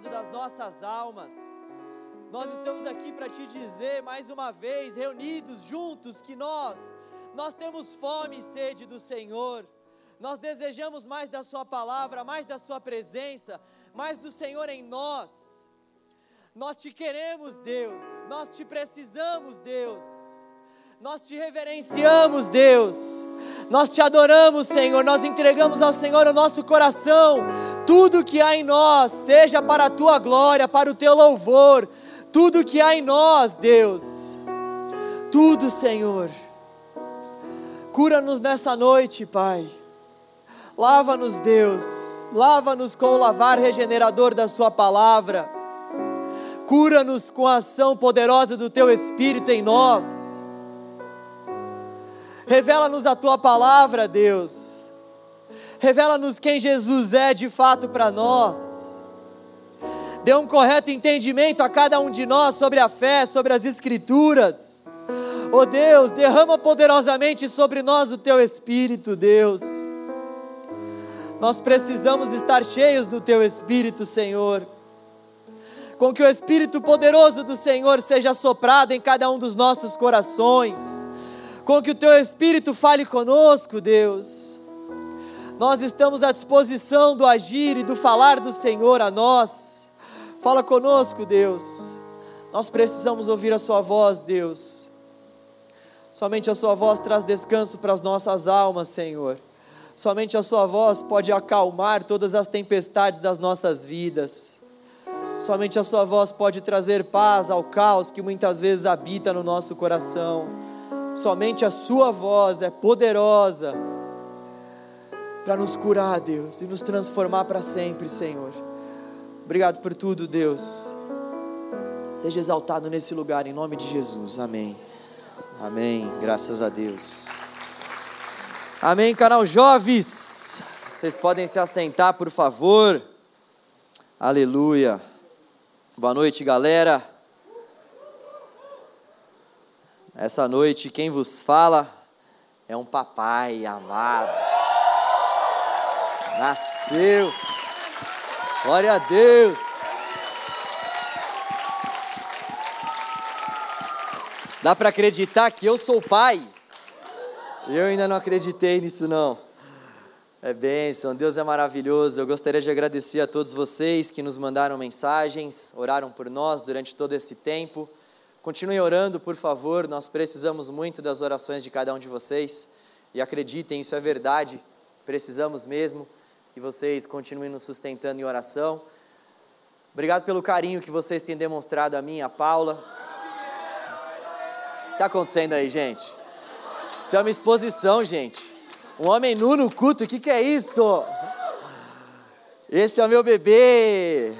cuidado das nossas almas. Nós estamos aqui para te dizer mais uma vez, reunidos juntos, que nós, nós temos fome e sede do Senhor. Nós desejamos mais da Sua palavra, mais da Sua presença, mais do Senhor em nós. Nós te queremos, Deus. Nós te precisamos, Deus. Nós te reverenciamos, Deus. Nós te adoramos, Senhor. Nós entregamos ao Senhor o nosso coração. Tudo que há em nós, seja para a tua glória, para o teu louvor. Tudo que há em nós, Deus. Tudo, Senhor. Cura-nos nessa noite, Pai. Lava-nos, Deus. Lava-nos com o lavar regenerador da Sua palavra. Cura-nos com a ação poderosa do Teu Espírito em nós. Revela-nos a Tua palavra, Deus. Revela-nos quem Jesus é de fato para nós. Dê um correto entendimento a cada um de nós sobre a fé, sobre as Escrituras. Oh Deus, derrama poderosamente sobre nós o Teu Espírito, Deus. Nós precisamos estar cheios do Teu Espírito, Senhor com que o Espírito poderoso do Senhor seja soprado em cada um dos nossos corações, com que o Teu Espírito fale conosco, Deus. Nós estamos à disposição do agir e do falar do Senhor a nós. Fala conosco, Deus. Nós precisamos ouvir a Sua voz, Deus. Somente a Sua voz traz descanso para as nossas almas, Senhor. Somente a Sua voz pode acalmar todas as tempestades das nossas vidas. Somente a Sua voz pode trazer paz ao caos que muitas vezes habita no nosso coração. Somente a Sua voz é poderosa para nos curar, Deus, e nos transformar para sempre, Senhor. Obrigado por tudo, Deus. Seja exaltado nesse lugar, em nome de Jesus. Amém. Amém. Graças a Deus. Amém, canal Jovens. Vocês podem se assentar, por favor. Aleluia. Boa noite, galera. Essa noite quem vos fala é um papai amado. Nasceu. Glória a Deus. Dá para acreditar que eu sou pai? Eu ainda não acreditei nisso não. É bênção, Deus é maravilhoso. Eu gostaria de agradecer a todos vocês que nos mandaram mensagens, oraram por nós durante todo esse tempo. Continuem orando, por favor, nós precisamos muito das orações de cada um de vocês. E acreditem, isso é verdade, precisamos mesmo que vocês continuem nos sustentando em oração. Obrigado pelo carinho que vocês têm demonstrado a mim, a Paula. O que está acontecendo aí, gente? Isso é uma exposição, gente. Um homem nu no culto, o que, que é isso? Esse é o meu bebê.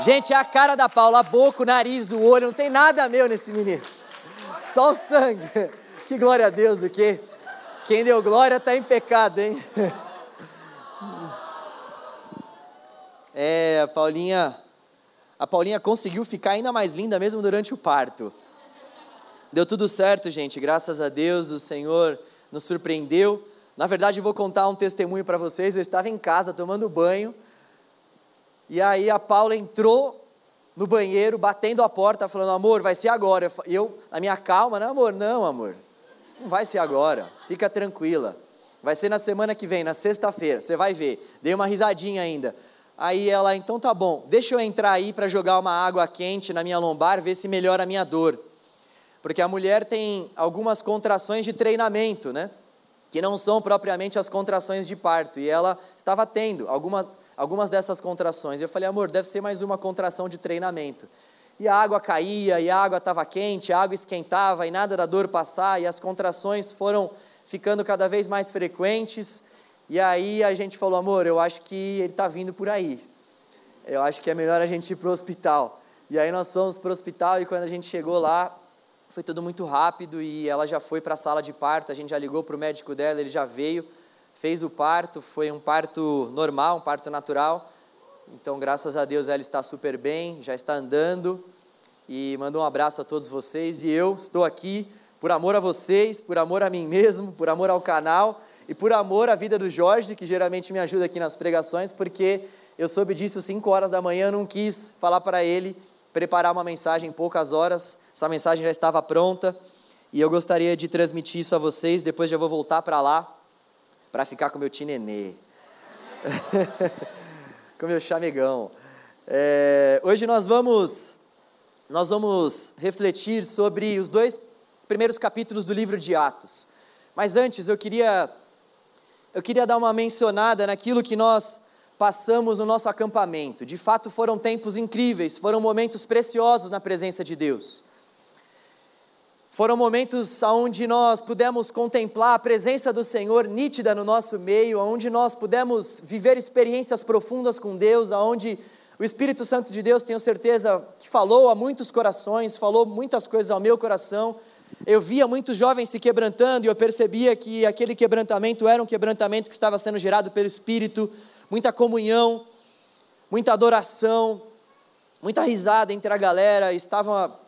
Gente, é a cara da Paula, a boca, o nariz, o olho, não tem nada meu nesse menino. Só o sangue. Que glória a Deus, o quê? Quem deu glória está em pecado, hein? É, a Paulinha, a Paulinha conseguiu ficar ainda mais linda mesmo durante o parto. Deu tudo certo, gente, graças a Deus, o Senhor nos surpreendeu. Na verdade, vou contar um testemunho para vocês. Eu estava em casa tomando banho, e aí a Paula entrou no banheiro, batendo a porta, falando: Amor, vai ser agora. E eu, na minha calma, não, amor, não, amor, não vai ser agora, fica tranquila. Vai ser na semana que vem, na sexta-feira, você vai ver. Dei uma risadinha ainda. Aí ela, então tá bom, deixa eu entrar aí para jogar uma água quente na minha lombar, ver se melhora a minha dor porque a mulher tem algumas contrações de treinamento, né? Que não são propriamente as contrações de parto, e ela estava tendo alguma, algumas dessas contrações. Eu falei, amor, deve ser mais uma contração de treinamento. E a água caía, e a água estava quente, a água esquentava, e nada da dor passar, e as contrações foram ficando cada vez mais frequentes. E aí a gente falou, amor, eu acho que ele está vindo por aí. Eu acho que é melhor a gente ir para o hospital. E aí nós fomos para o hospital, e quando a gente chegou lá, foi tudo muito rápido e ela já foi para a sala de parto. A gente já ligou para o médico dela, ele já veio, fez o parto. Foi um parto normal, um parto natural. Então, graças a Deus, ela está super bem, já está andando. E mandou um abraço a todos vocês. E eu estou aqui por amor a vocês, por amor a mim mesmo, por amor ao canal e por amor à vida do Jorge, que geralmente me ajuda aqui nas pregações, porque Eu soube disso 5 horas da manhã, não quis falar para ele, preparar uma mensagem em poucas horas. Essa mensagem já estava pronta e eu gostaria de transmitir isso a vocês. Depois já vou voltar para lá para ficar com meu tinenê, com meu chamegão. É, hoje nós vamos nós vamos refletir sobre os dois primeiros capítulos do livro de Atos. Mas antes eu queria eu queria dar uma mencionada naquilo que nós passamos no nosso acampamento. De fato, foram tempos incríveis, foram momentos preciosos na presença de Deus. Foram momentos onde nós pudemos contemplar a presença do Senhor nítida no nosso meio, onde nós pudemos viver experiências profundas com Deus, onde o Espírito Santo de Deus, tenho certeza, que falou a muitos corações, falou muitas coisas ao meu coração eu via muitos jovens se quebrantando e eu percebia que aquele quebrantamento era um quebrantamento que estava sendo gerado pelo Espírito, muita comunhão, muita adoração, muita risada entre a galera, estava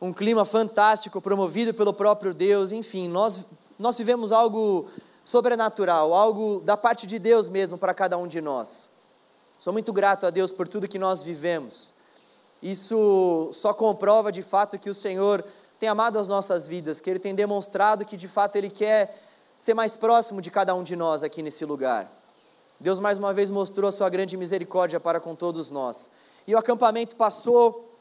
um clima fantástico promovido pelo próprio Deus, enfim, nós, nós vivemos algo sobrenatural, algo da parte de Deus mesmo para cada um de nós. Sou muito grato a Deus por tudo que nós vivemos. Isso só comprova de fato que o Senhor tem amado as nossas vidas, que Ele tem demonstrado que de fato Ele quer ser mais próximo de cada um de nós aqui nesse lugar. Deus mais uma vez mostrou a sua grande misericórdia para com todos nós. E o acampamento passou,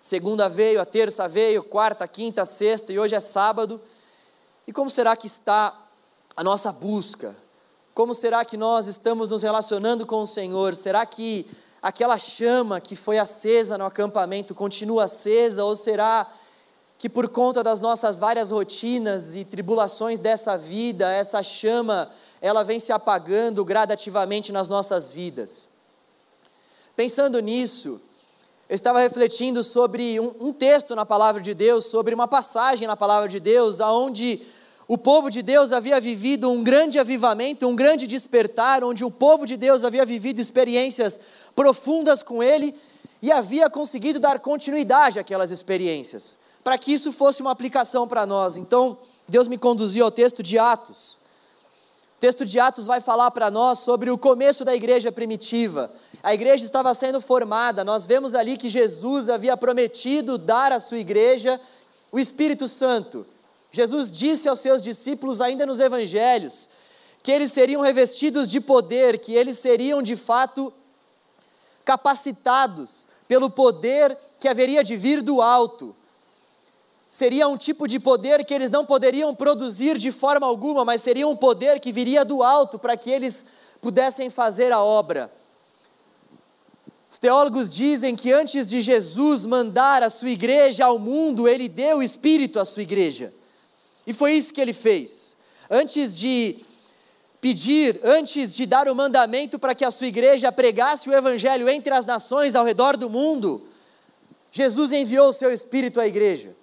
segunda veio, a terça veio, quarta, quinta, sexta e hoje é sábado. E como será que está a nossa busca? Como será que nós estamos nos relacionando com o Senhor? Será que aquela chama que foi acesa no acampamento continua acesa ou será que por conta das nossas várias rotinas e tribulações dessa vida, essa chama, ela vem se apagando gradativamente nas nossas vidas. Pensando nisso, eu estava refletindo sobre um, um, texto na palavra de Deus, sobre uma passagem na palavra de Deus, aonde o povo de Deus havia vivido um grande avivamento, um grande despertar, onde o povo de Deus havia vivido experiências profundas com Ele e havia conseguido dar continuidade àquelas experiências para que isso fosse uma aplicação para nós. Então, Deus me conduziu ao texto de Atos. O texto de Atos vai falar para nós sobre o começo da igreja primitiva. A igreja estava sendo formada, nós vemos ali que Jesus havia prometido dar à sua igreja o Espírito Santo. Jesus disse aos seus discípulos, ainda nos evangelhos, que eles seriam revestidos de poder, que eles seriam de fato capacitados pelo poder que haveria de vir do alto seria um tipo de poder que eles não poderiam produzir de forma alguma, mas seria um poder que viria do alto para que eles pudessem fazer a obra. Os teólogos dizem que antes de Jesus mandar a sua igreja ao mundo, ele deu o Espírito à sua igreja. E foi isso que ele fez. Antes de pedir, antes de dar o mandamento para que a sua igreja pregasse o Evangelho entre as nações ao redor do mundo, Jesus enviou o seu Espírito à igreja.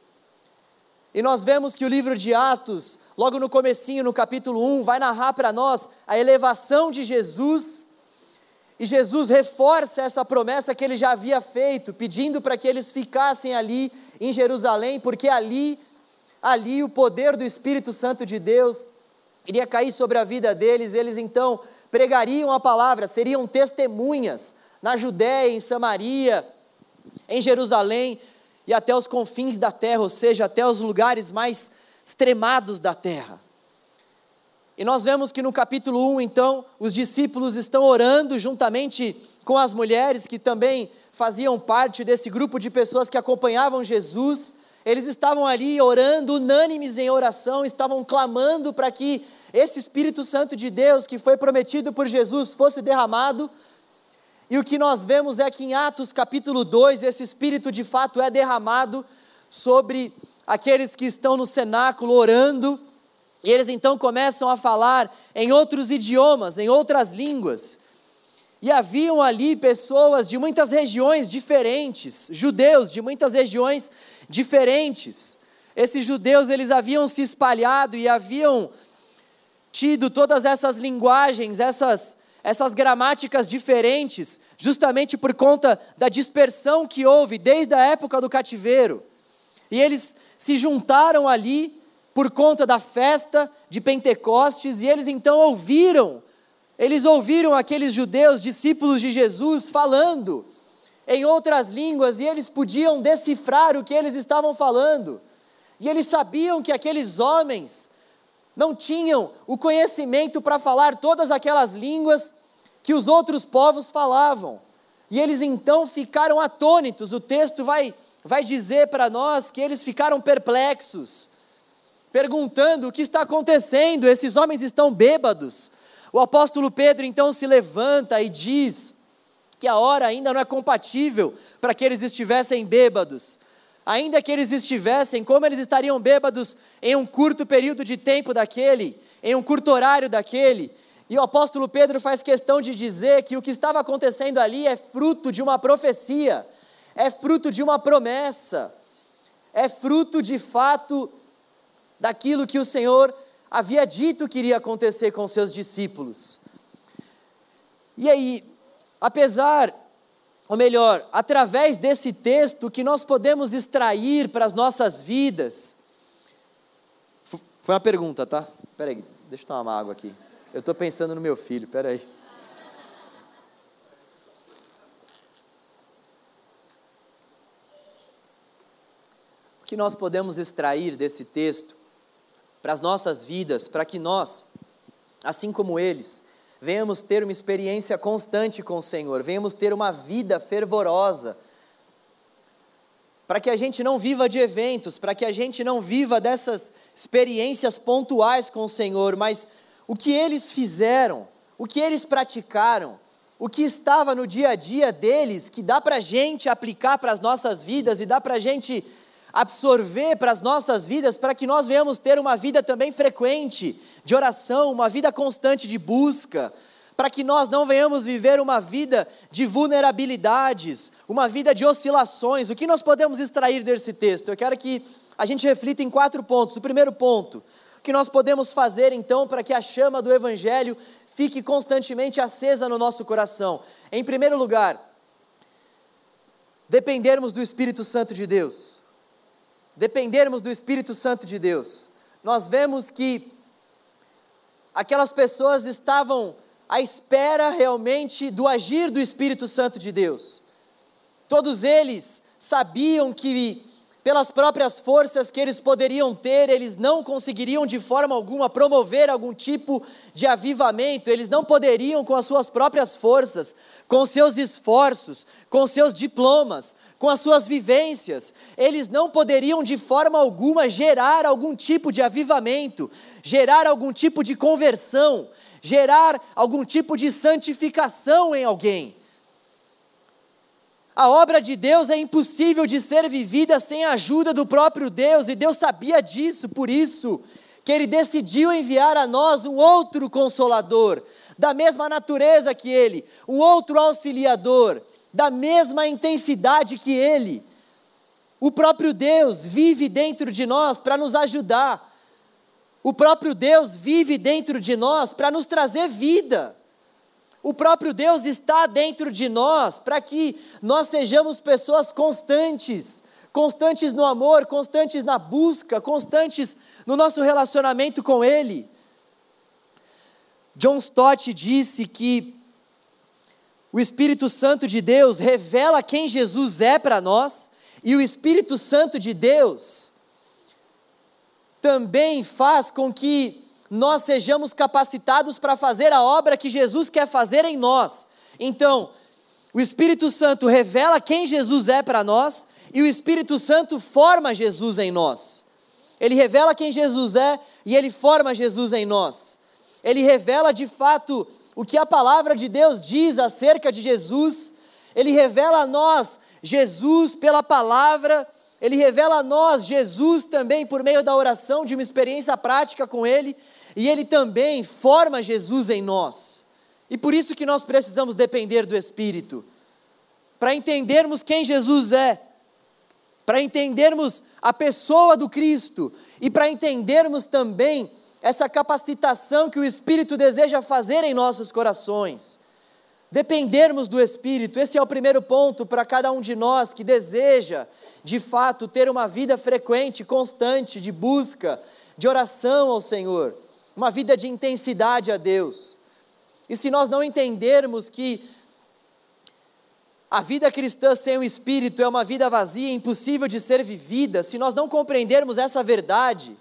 E nós vemos que o livro de Atos, logo no comecinho, no capítulo 1, vai narrar para nós a elevação de Jesus. E Jesus reforça essa promessa que ele já havia feito, pedindo para que eles ficassem ali em Jerusalém, porque ali, ali o poder do Espírito Santo de Deus iria cair sobre a vida deles, eles então pregariam a palavra, seriam testemunhas na Judéia, em Samaria, em Jerusalém, e até os confins da terra, ou seja, até os lugares mais extremados da terra. E nós vemos que no capítulo 1, então, os discípulos estão orando juntamente com as mulheres que também faziam parte desse grupo de pessoas que acompanhavam Jesus. Eles estavam ali orando, unânimes em oração, estavam clamando para que esse Espírito Santo de Deus que foi prometido por Jesus fosse derramado e o que nós vemos é que em Atos capítulo 2, esse Espírito de fato é derramado sobre aqueles que estão no cenáculo orando, e eles então começam a falar em outros idiomas, em outras línguas. E haviam ali pessoas de muitas regiões diferentes, judeus de muitas regiões diferentes. Esses judeus, eles haviam se espalhado e haviam tido todas essas linguagens, essas essas gramáticas diferentes, justamente por conta da dispersão que houve desde a época do cativeiro. E eles se juntaram ali por conta da festa de Pentecostes, e eles então ouviram Eles ouviram aqueles judeus, discípulos de Jesus, falando em outras línguas e eles podiam decifrar o que eles estavam falando. E eles sabiam que aqueles homens não tinham o conhecimento para falar todas aquelas línguas que os outros povos falavam. E eles então ficaram atônitos. O texto vai, vai dizer para nós que eles ficaram perplexos, perguntando o que está acontecendo, esses homens estão bêbados. O apóstolo Pedro então se levanta e diz que a hora ainda não é compatível para que eles estivessem bêbados. Ainda que eles estivessem, como eles estariam bêbados em um curto período de tempo daquele, em um curto horário daquele? E o apóstolo Pedro faz questão de dizer que o que estava acontecendo ali é fruto de uma profecia, é fruto de uma promessa, é fruto de fato daquilo que o Senhor havia dito que iria acontecer com seus discípulos. E aí, apesar ou melhor, através desse texto que nós podemos extrair para as nossas vidas. Foi uma pergunta, tá? Peraí, deixa eu tomar uma água aqui. Eu estou pensando no meu filho, peraí. O que nós podemos extrair desse texto para as nossas vidas, para que nós, assim como eles, venhamos ter uma experiência constante com o Senhor, venhamos ter uma vida fervorosa, para que a gente não viva de eventos, para que a gente não viva dessas experiências pontuais com o Senhor, mas o que eles fizeram, o que eles praticaram, o que estava no dia a dia deles, que dá para a gente aplicar para as nossas vidas e dá para a gente absorver para as nossas vidas, para que nós venhamos ter uma vida também frequente de oração, uma vida constante de busca, para que nós não venhamos viver uma vida de vulnerabilidades, uma vida de oscilações. O que nós podemos extrair desse texto? Eu quero que a gente reflita em quatro pontos. O primeiro ponto, o que nós podemos fazer então para que a chama do Evangelho fique constantemente acesa no nosso coração? Em primeiro lugar, dependermos do Espírito Santo de Deus dependermos do Espírito Santo de Deus, nós vemos que aquelas pessoas estavam à espera realmente do agir do Espírito Santo de Deus. Todos eles sabiam que pelas próprias forças que eles poderiam ter, eles não conseguiriam de forma alguma promover algum tipo de avivamento, eles não poderiam com as suas próprias forças, com seus esforços, com seus diplomas, com as suas vivências, eles não poderiam de forma alguma gerar algum tipo de avivamento, gerar algum tipo de conversão, gerar algum tipo de santificação em alguém. A obra de Deus é impossível de ser vivida sem a ajuda do próprio Deus, e Deus sabia disso, por isso que Ele decidiu enviar a nós um outro consolador, da mesma natureza que Ele, um outro auxiliador, da mesma intensidade que Ele. O próprio Deus vive dentro de nós para nos ajudar, o próprio Deus vive dentro de nós para nos trazer vida. O próprio Deus está dentro de nós para que nós sejamos pessoas constantes, constantes no amor, constantes na busca, constantes no nosso relacionamento com Ele. John Stott disse que o Espírito Santo de Deus revela quem Jesus é para nós, e o Espírito Santo de Deus também faz com que nós sejamos capacitados para fazer a obra que Jesus quer fazer em nós. Então, o Espírito Santo revela quem Jesus é para nós e o Espírito Santo forma Jesus em nós. Ele revela quem Jesus é e ele forma Jesus em nós. Ele revela de fato o que a palavra de Deus diz acerca de Jesus. Ele revela a nós Jesus pela palavra ele revela a nós Jesus também por meio da oração, de uma experiência prática com Ele, e Ele também forma Jesus em nós. E por isso que nós precisamos depender do Espírito, para entendermos quem Jesus é, para entendermos a pessoa do Cristo e para entendermos também essa capacitação que o Espírito deseja fazer em nossos corações. Dependermos do Espírito, esse é o primeiro ponto para cada um de nós que deseja, de fato, ter uma vida frequente, constante, de busca, de oração ao Senhor uma vida de intensidade a Deus. E se nós não entendermos que a vida cristã sem o Espírito é uma vida vazia, impossível de ser vivida, se nós não compreendermos essa verdade,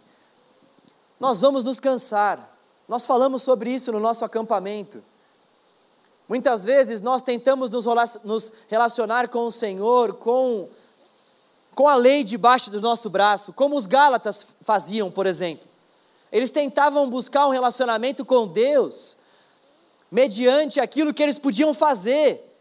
nós vamos nos cansar. Nós falamos sobre isso no nosso acampamento. Muitas vezes nós tentamos nos relacionar com o Senhor, com, com a lei debaixo do nosso braço, como os Gálatas faziam, por exemplo. Eles tentavam buscar um relacionamento com Deus mediante aquilo que eles podiam fazer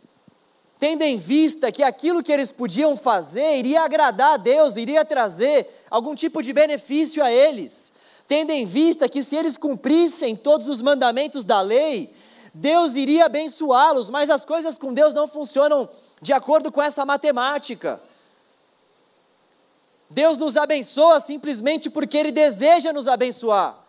tendo em vista que aquilo que eles podiam fazer iria agradar a Deus, iria trazer algum tipo de benefício a eles, tendo em vista que se eles cumprissem todos os mandamentos da lei, Deus iria abençoá-los, mas as coisas com Deus não funcionam de acordo com essa matemática. Deus nos abençoa simplesmente porque Ele deseja nos abençoar.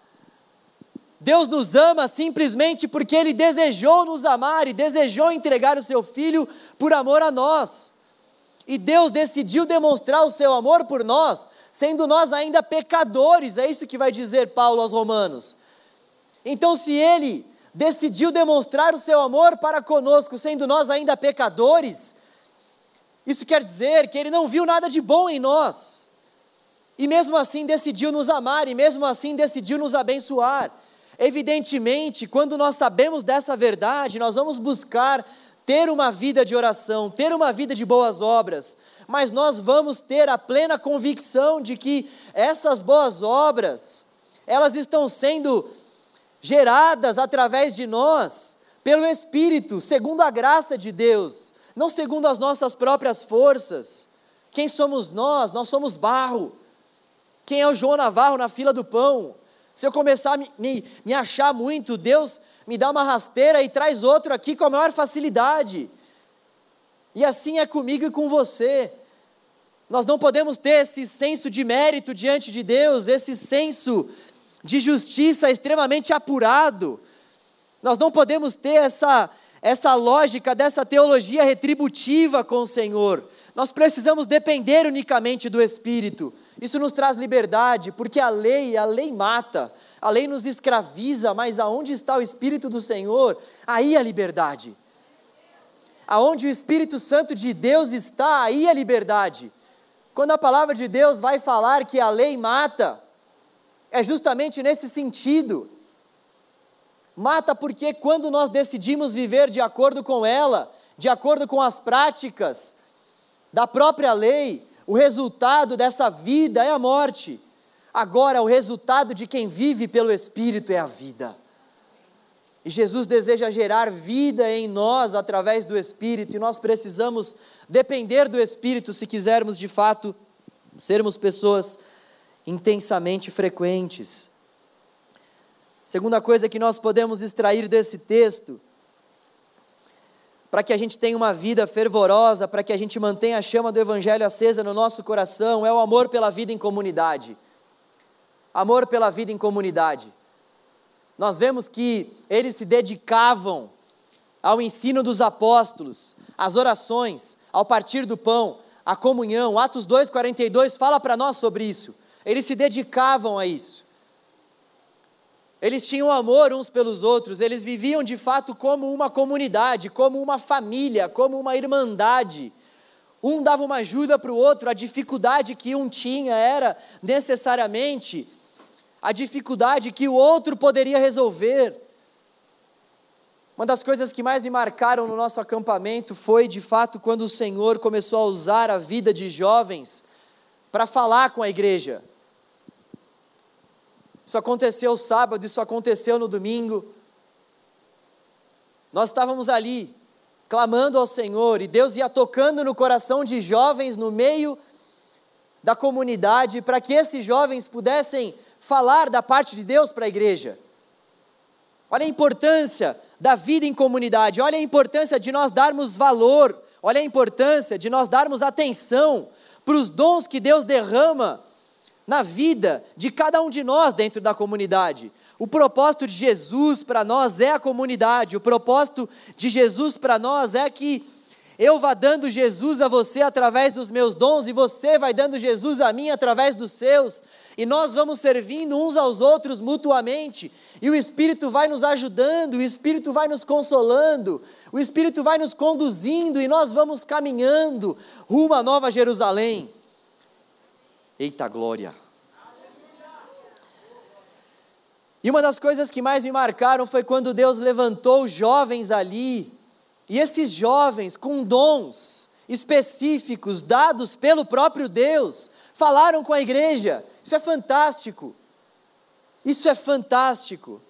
Deus nos ama simplesmente porque Ele desejou nos amar e desejou entregar o Seu Filho por amor a nós. E Deus decidiu demonstrar o seu amor por nós, sendo nós ainda pecadores, é isso que vai dizer Paulo aos Romanos. Então, se Ele decidiu demonstrar o seu amor para conosco, sendo nós ainda pecadores, isso quer dizer que Ele não viu nada de bom em nós, e mesmo assim decidiu nos amar, e mesmo assim decidiu nos abençoar. Evidentemente, quando nós sabemos dessa verdade, nós vamos buscar ter uma vida de oração, ter uma vida de boas obras, mas nós vamos ter a plena convicção de que essas boas obras, elas estão sendo geradas através de nós, pelo Espírito, segundo a graça de Deus, não segundo as nossas próprias forças. Quem somos nós? Nós somos barro. Quem é o João Navarro na fila do pão? Se eu começar a me, me, me achar muito, Deus me dá uma rasteira e traz outro aqui com a maior facilidade. E assim é comigo e com você. Nós não podemos ter esse senso de mérito diante de Deus, esse senso de justiça extremamente apurado. Nós não podemos ter essa, essa lógica dessa teologia retributiva com o Senhor. Nós precisamos depender unicamente do Espírito. Isso nos traz liberdade, porque a lei, a lei mata, a lei nos escraviza, mas aonde está o Espírito do Senhor, aí a liberdade. Aonde o Espírito Santo de Deus está, aí a liberdade. Quando a palavra de Deus vai falar que a lei mata, é justamente nesse sentido. Mata porque quando nós decidimos viver de acordo com ela, de acordo com as práticas da própria lei, o resultado dessa vida é a morte. Agora, o resultado de quem vive pelo Espírito é a vida. E Jesus deseja gerar vida em nós através do Espírito, e nós precisamos depender do Espírito se quisermos de fato sermos pessoas intensamente frequentes. Segunda coisa que nós podemos extrair desse texto para que a gente tenha uma vida fervorosa, para que a gente mantenha a chama do Evangelho acesa no nosso coração, é o amor pela vida em comunidade. Amor pela vida em comunidade. Nós vemos que eles se dedicavam ao ensino dos apóstolos, às orações, ao partir do pão, à comunhão. Atos 2,42 fala para nós sobre isso. Eles se dedicavam a isso. Eles tinham amor uns pelos outros, eles viviam de fato como uma comunidade, como uma família, como uma irmandade. Um dava uma ajuda para o outro, a dificuldade que um tinha era necessariamente a dificuldade que o outro poderia resolver. Uma das coisas que mais me marcaram no nosso acampamento foi, de fato, quando o Senhor começou a usar a vida de jovens para falar com a igreja. Isso aconteceu sábado, isso aconteceu no domingo. Nós estávamos ali, clamando ao Senhor, e Deus ia tocando no coração de jovens no meio da comunidade, para que esses jovens pudessem falar da parte de Deus para a igreja. Olha a importância da vida em comunidade, olha a importância de nós darmos valor, olha a importância de nós darmos atenção para os dons que Deus derrama na vida de cada um de nós dentro da comunidade. O propósito de Jesus para nós é a comunidade, o propósito de Jesus para nós é que eu vá dando Jesus a você através dos meus dons e você vai dando Jesus a mim através dos seus, e nós vamos servindo uns aos outros mutuamente, e o Espírito vai nos ajudando, o Espírito vai nos consolando, o Espírito vai nos conduzindo e nós vamos caminhando rumo à Nova Jerusalém. Eita glória! E uma das coisas que mais me marcaram foi quando Deus levantou jovens ali, e esses jovens com dons específicos dados pelo próprio Deus, falaram com a igreja. Isso é fantástico. Isso é fantástico.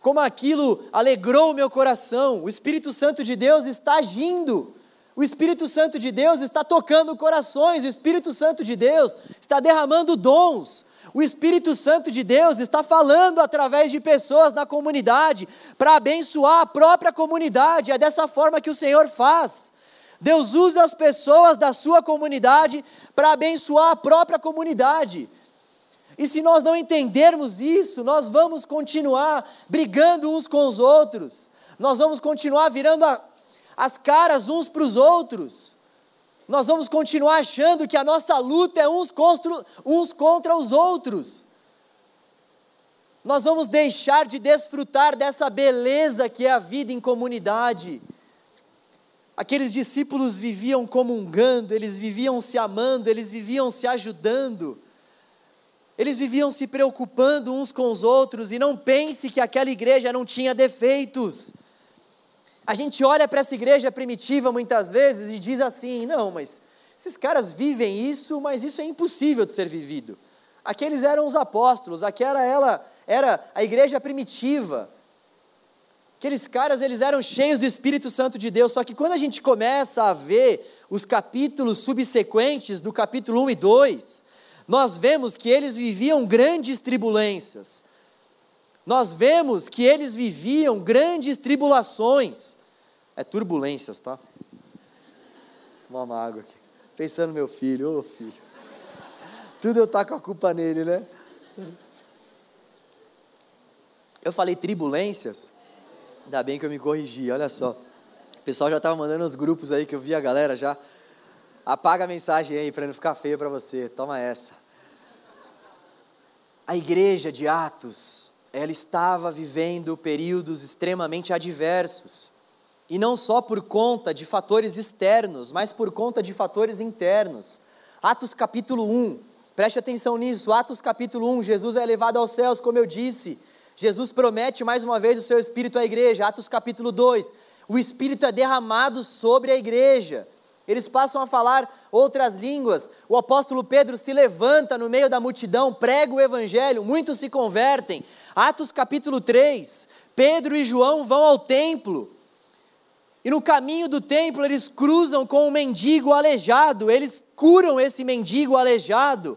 Como aquilo alegrou o meu coração. O Espírito Santo de Deus está agindo. O Espírito Santo de Deus está tocando corações. O Espírito Santo de Deus está derramando dons. O Espírito Santo de Deus está falando através de pessoas na comunidade para abençoar a própria comunidade. É dessa forma que o Senhor faz. Deus usa as pessoas da sua comunidade para abençoar a própria comunidade. E se nós não entendermos isso, nós vamos continuar brigando uns com os outros, nós vamos continuar virando a, as caras uns para os outros, nós vamos continuar achando que a nossa luta é uns contra, uns contra os outros. Nós vamos deixar de desfrutar dessa beleza que é a vida em comunidade. Aqueles discípulos viviam comungando, eles viviam se amando, eles viviam se ajudando, eles viviam se preocupando uns com os outros, e não pense que aquela igreja não tinha defeitos. A gente olha para essa igreja primitiva muitas vezes e diz assim: não, mas esses caras vivem isso, mas isso é impossível de ser vivido. Aqueles eram os apóstolos, aquela ela era a igreja primitiva. Aqueles caras, eles eram cheios do Espírito Santo de Deus, só que quando a gente começa a ver os capítulos subsequentes do capítulo 1 e 2, nós vemos que eles viviam grandes tribulências. Nós vemos que eles viviam grandes tribulações. É turbulências, tá? Vou tomar uma água aqui. Pensando no meu filho, ô oh, filho. Tudo eu tá com a culpa nele, né? Eu falei tribulências Ainda bem que eu me corrigi, olha só. O pessoal já estava mandando os grupos aí que eu vi a galera já. Apaga a mensagem aí para não ficar feio para você. Toma essa. A igreja de Atos, ela estava vivendo períodos extremamente adversos. E não só por conta de fatores externos, mas por conta de fatores internos. Atos capítulo 1, preste atenção nisso. Atos capítulo 1, Jesus é elevado aos céus, como eu disse. Jesus promete mais uma vez o seu Espírito à igreja, Atos capítulo 2. O Espírito é derramado sobre a igreja. Eles passam a falar outras línguas. O apóstolo Pedro se levanta no meio da multidão, prega o evangelho, muitos se convertem. Atos capítulo 3. Pedro e João vão ao templo. E no caminho do templo eles cruzam com um mendigo aleijado, eles curam esse mendigo aleijado.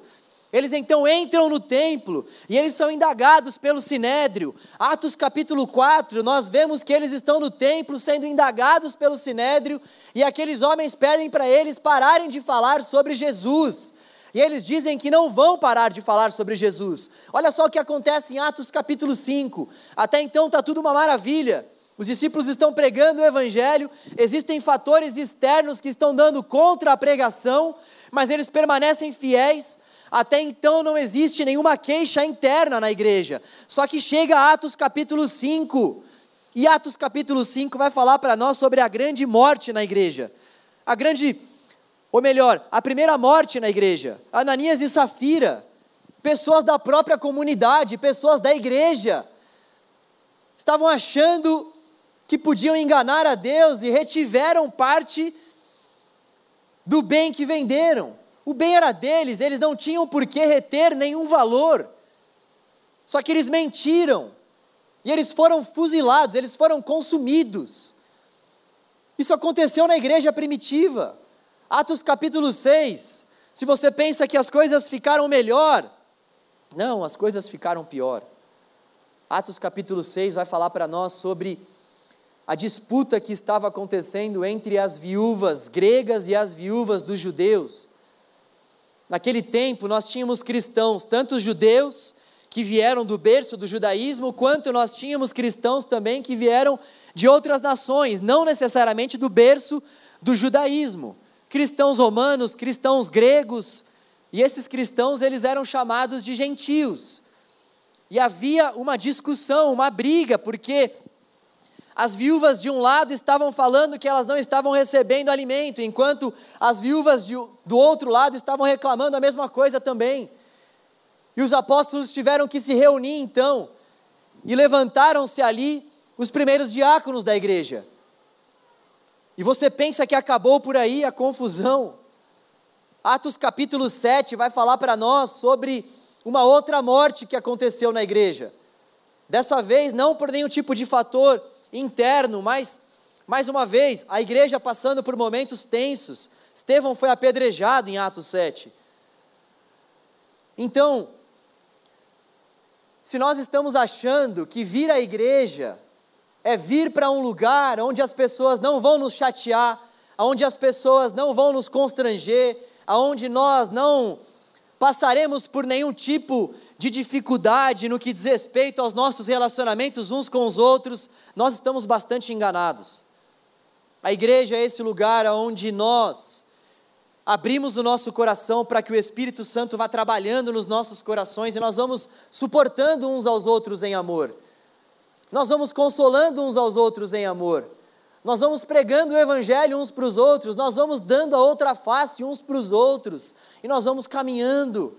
Eles então entram no templo e eles são indagados pelo sinédrio. Atos capítulo 4, nós vemos que eles estão no templo sendo indagados pelo sinédrio e aqueles homens pedem para eles pararem de falar sobre Jesus. E eles dizem que não vão parar de falar sobre Jesus. Olha só o que acontece em Atos capítulo 5. Até então está tudo uma maravilha. Os discípulos estão pregando o evangelho, existem fatores externos que estão dando contra a pregação, mas eles permanecem fiéis até então não existe nenhuma queixa interna na igreja. Só que chega Atos capítulo 5. E Atos capítulo 5 vai falar para nós sobre a grande morte na igreja. A grande, ou melhor, a primeira morte na igreja. Ananias e Safira. Pessoas da própria comunidade, pessoas da igreja. Estavam achando que podiam enganar a Deus e retiveram parte do bem que venderam. O bem era deles, eles não tinham por que reter nenhum valor. Só que eles mentiram. E eles foram fuzilados, eles foram consumidos. Isso aconteceu na igreja primitiva. Atos capítulo 6. Se você pensa que as coisas ficaram melhor, não, as coisas ficaram pior. Atos capítulo 6 vai falar para nós sobre a disputa que estava acontecendo entre as viúvas gregas e as viúvas dos judeus. Naquele tempo nós tínhamos cristãos, tanto judeus que vieram do berço do judaísmo, quanto nós tínhamos cristãos também que vieram de outras nações, não necessariamente do berço do judaísmo. Cristãos romanos, cristãos gregos, e esses cristãos eles eram chamados de gentios. e havia uma discussão, uma briga, porque as viúvas de um lado estavam falando que elas não estavam recebendo alimento, enquanto as viúvas de, do outro lado estavam reclamando a mesma coisa também. E os apóstolos tiveram que se reunir então, e levantaram-se ali os primeiros diáconos da igreja. E você pensa que acabou por aí a confusão? Atos capítulo 7 vai falar para nós sobre uma outra morte que aconteceu na igreja. Dessa vez, não por nenhum tipo de fator interno, mas, mais uma vez, a igreja passando por momentos tensos. Estevão foi apedrejado em Atos 7. Então, se nós estamos achando que vir à igreja é vir para um lugar onde as pessoas não vão nos chatear, onde as pessoas não vão nos constranger, aonde nós não passaremos por nenhum tipo de dificuldade no que diz respeito aos nossos relacionamentos uns com os outros, nós estamos bastante enganados. A igreja é esse lugar onde nós abrimos o nosso coração para que o Espírito Santo vá trabalhando nos nossos corações e nós vamos suportando uns aos outros em amor. Nós vamos consolando uns aos outros em amor. Nós vamos pregando o Evangelho uns para os outros, nós vamos dando a outra face uns para os outros, e nós vamos caminhando,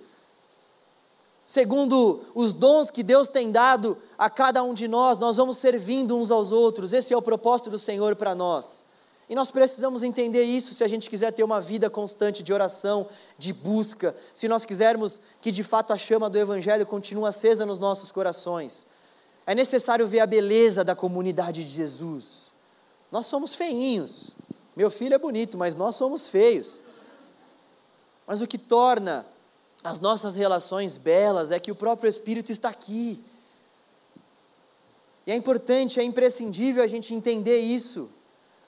segundo os dons que Deus tem dado a cada um de nós, nós vamos servindo uns aos outros, esse é o propósito do Senhor para nós. E nós precisamos entender isso se a gente quiser ter uma vida constante de oração, de busca, se nós quisermos que de fato a chama do Evangelho continue acesa nos nossos corações. É necessário ver a beleza da comunidade de Jesus. Nós somos feinhos. Meu filho é bonito, mas nós somos feios. Mas o que torna as nossas relações belas é que o próprio Espírito está aqui. E é importante, é imprescindível a gente entender isso.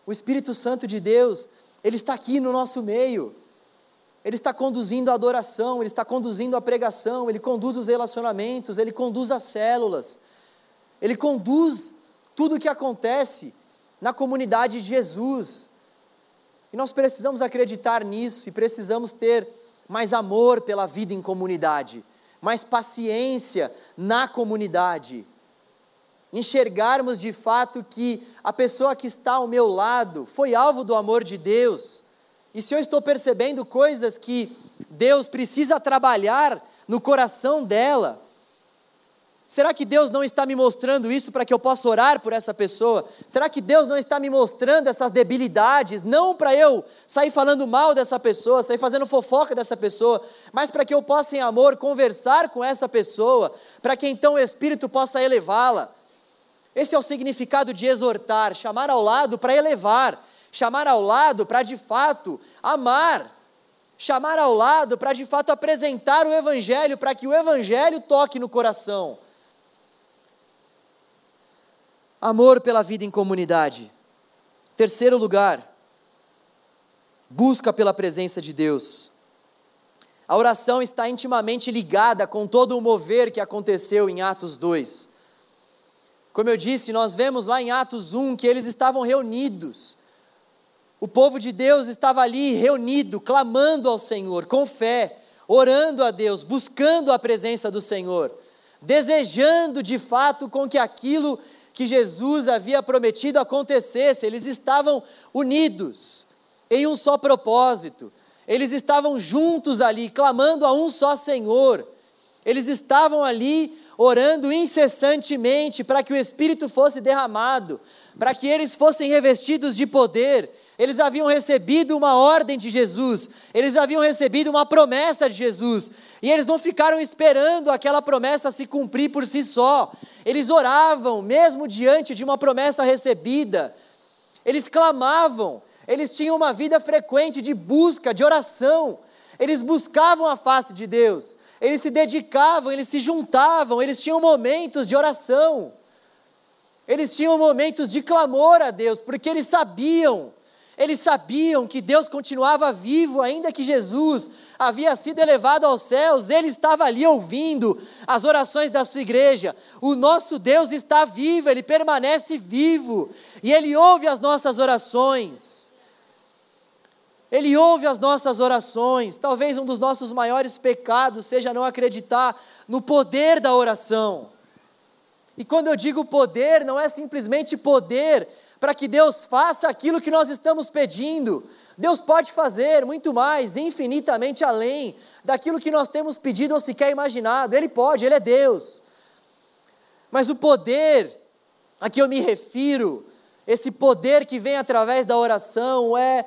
O Espírito Santo de Deus, ele está aqui no nosso meio. Ele está conduzindo a adoração, ele está conduzindo a pregação, ele conduz os relacionamentos, ele conduz as células. Ele conduz tudo o que acontece na comunidade de Jesus. E nós precisamos acreditar nisso e precisamos ter mais amor pela vida em comunidade, mais paciência na comunidade. Enxergarmos de fato que a pessoa que está ao meu lado foi alvo do amor de Deus. E se eu estou percebendo coisas que Deus precisa trabalhar no coração dela, Será que Deus não está me mostrando isso para que eu possa orar por essa pessoa? Será que Deus não está me mostrando essas debilidades, não para eu sair falando mal dessa pessoa, sair fazendo fofoca dessa pessoa, mas para que eu possa, em amor, conversar com essa pessoa, para que então o Espírito possa elevá-la? Esse é o significado de exortar, chamar ao lado para elevar, chamar ao lado para de fato amar, chamar ao lado para de fato apresentar o Evangelho, para que o Evangelho toque no coração. Amor pela vida em comunidade. Terceiro lugar, busca pela presença de Deus. A oração está intimamente ligada com todo o mover que aconteceu em Atos 2. Como eu disse, nós vemos lá em Atos 1 que eles estavam reunidos. O povo de Deus estava ali reunido, clamando ao Senhor, com fé, orando a Deus, buscando a presença do Senhor, desejando de fato com que aquilo que Jesus havia prometido acontecesse, eles estavam unidos em um só propósito, eles estavam juntos ali, clamando a um só Senhor, eles estavam ali orando incessantemente para que o Espírito fosse derramado, para que eles fossem revestidos de poder. Eles haviam recebido uma ordem de Jesus, eles haviam recebido uma promessa de Jesus, e eles não ficaram esperando aquela promessa se cumprir por si só. Eles oravam, mesmo diante de uma promessa recebida. Eles clamavam, eles tinham uma vida frequente de busca, de oração. Eles buscavam a face de Deus. Eles se dedicavam, eles se juntavam, eles tinham momentos de oração. Eles tinham momentos de clamor a Deus, porque eles sabiam, eles sabiam que Deus continuava vivo, ainda que Jesus havia sido elevado aos céus, ele estava ali ouvindo as orações da sua igreja. O nosso Deus está vivo, ele permanece vivo e ele ouve as nossas orações. Ele ouve as nossas orações. Talvez um dos nossos maiores pecados seja não acreditar no poder da oração. E quando eu digo poder, não é simplesmente poder para que Deus faça aquilo que nós estamos pedindo. Deus pode fazer muito mais, infinitamente além daquilo que nós temos pedido ou sequer imaginado. Ele pode, Ele é Deus. Mas o poder a que eu me refiro, esse poder que vem através da oração, é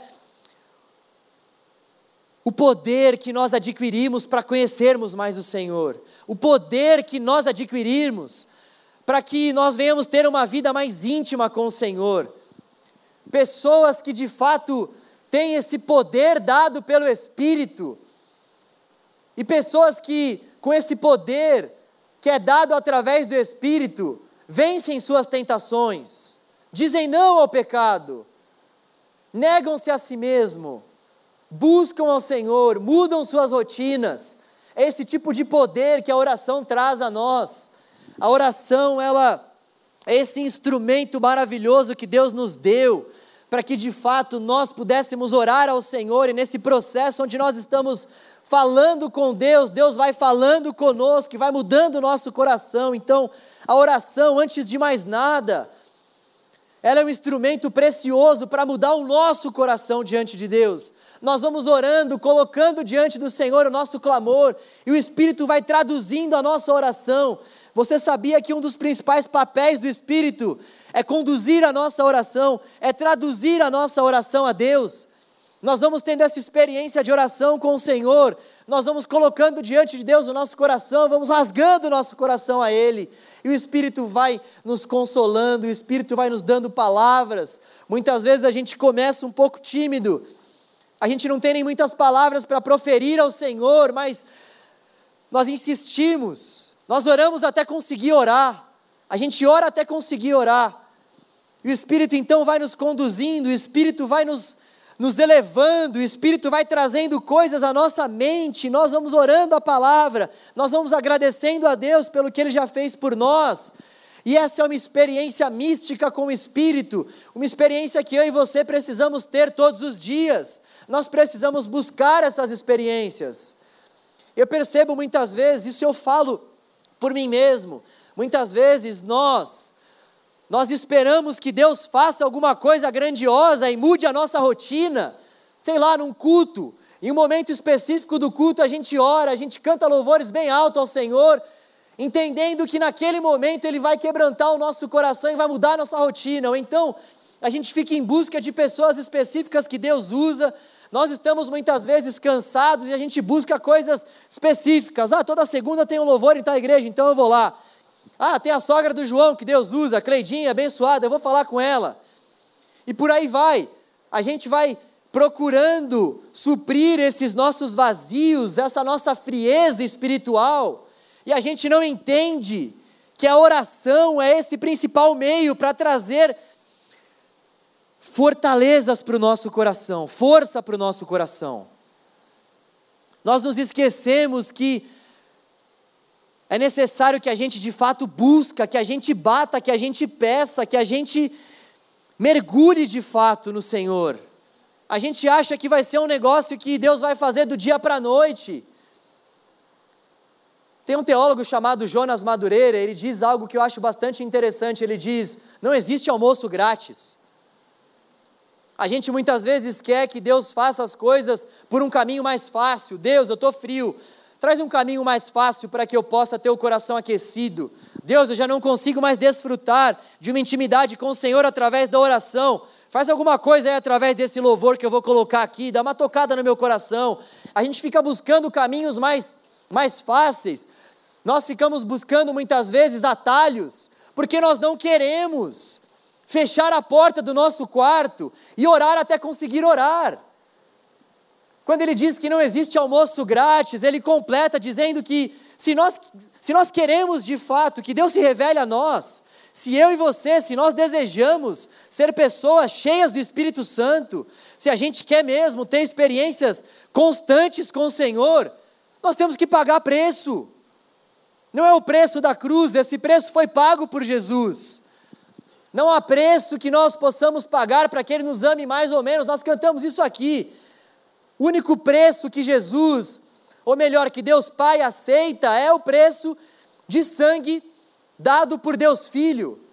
o poder que nós adquirimos para conhecermos mais o Senhor, o poder que nós adquirimos para que nós venhamos ter uma vida mais íntima com o Senhor. Pessoas que de fato têm esse poder dado pelo Espírito, e pessoas que, com esse poder que é dado através do Espírito, vencem suas tentações, dizem não ao pecado, negam-se a si mesmo, buscam ao Senhor, mudam suas rotinas. É esse tipo de poder que a oração traz a nós. A oração, ela é esse instrumento maravilhoso que Deus nos deu para que de fato nós pudéssemos orar ao Senhor e nesse processo onde nós estamos falando com Deus, Deus vai falando conosco e vai mudando o nosso coração. Então, a oração, antes de mais nada, ela é um instrumento precioso para mudar o nosso coração diante de Deus. Nós vamos orando, colocando diante do Senhor o nosso clamor, e o Espírito vai traduzindo a nossa oração, você sabia que um dos principais papéis do Espírito é conduzir a nossa oração, é traduzir a nossa oração a Deus? Nós vamos tendo essa experiência de oração com o Senhor, nós vamos colocando diante de Deus o nosso coração, vamos rasgando o nosso coração a Ele, e o Espírito vai nos consolando, o Espírito vai nos dando palavras. Muitas vezes a gente começa um pouco tímido, a gente não tem nem muitas palavras para proferir ao Senhor, mas nós insistimos, nós oramos até conseguir orar. A gente ora até conseguir orar. E o Espírito então vai nos conduzindo, o Espírito vai nos, nos elevando, o Espírito vai trazendo coisas à nossa mente, nós vamos orando a palavra, nós vamos agradecendo a Deus pelo que Ele já fez por nós. E essa é uma experiência mística com o Espírito, uma experiência que eu e você precisamos ter todos os dias. Nós precisamos buscar essas experiências. Eu percebo muitas vezes, isso eu falo por mim mesmo. Muitas vezes nós nós esperamos que Deus faça alguma coisa grandiosa e mude a nossa rotina, sei lá, num culto. Em um momento específico do culto, a gente ora, a gente canta louvores bem alto ao Senhor, entendendo que naquele momento Ele vai quebrantar o nosso coração e vai mudar a nossa rotina. Ou então, a gente fica em busca de pessoas específicas que Deus usa nós estamos muitas vezes cansados e a gente busca coisas específicas. Ah, toda segunda tem um louvor em tal igreja, então eu vou lá. Ah, tem a sogra do João que Deus usa, Cleidinha, abençoada, eu vou falar com ela. E por aí vai. A gente vai procurando suprir esses nossos vazios, essa nossa frieza espiritual, e a gente não entende que a oração é esse principal meio para trazer fortalezas para o nosso coração, força para o nosso coração. Nós nos esquecemos que é necessário que a gente de fato busca, que a gente bata, que a gente peça, que a gente mergulhe de fato no Senhor. A gente acha que vai ser um negócio que Deus vai fazer do dia para a noite. Tem um teólogo chamado Jonas Madureira, ele diz algo que eu acho bastante interessante. Ele diz: não existe almoço grátis. A gente muitas vezes quer que Deus faça as coisas por um caminho mais fácil. Deus, eu estou frio. Traz um caminho mais fácil para que eu possa ter o coração aquecido. Deus, eu já não consigo mais desfrutar de uma intimidade com o Senhor através da oração. Faz alguma coisa aí através desse louvor que eu vou colocar aqui, dá uma tocada no meu coração. A gente fica buscando caminhos mais, mais fáceis. Nós ficamos buscando muitas vezes atalhos, porque nós não queremos fechar a porta do nosso quarto e orar até conseguir orar. Quando ele diz que não existe almoço grátis, ele completa dizendo que se nós, se nós queremos de fato que Deus se revele a nós, se eu e você, se nós desejamos ser pessoas cheias do Espírito Santo, se a gente quer mesmo ter experiências constantes com o Senhor, nós temos que pagar preço. Não é o preço da cruz, esse preço foi pago por Jesus. Não há preço que nós possamos pagar para que Ele nos ame mais ou menos. Nós cantamos isso aqui. O único preço que Jesus, ou melhor, que Deus Pai aceita, é o preço de sangue dado por Deus Filho.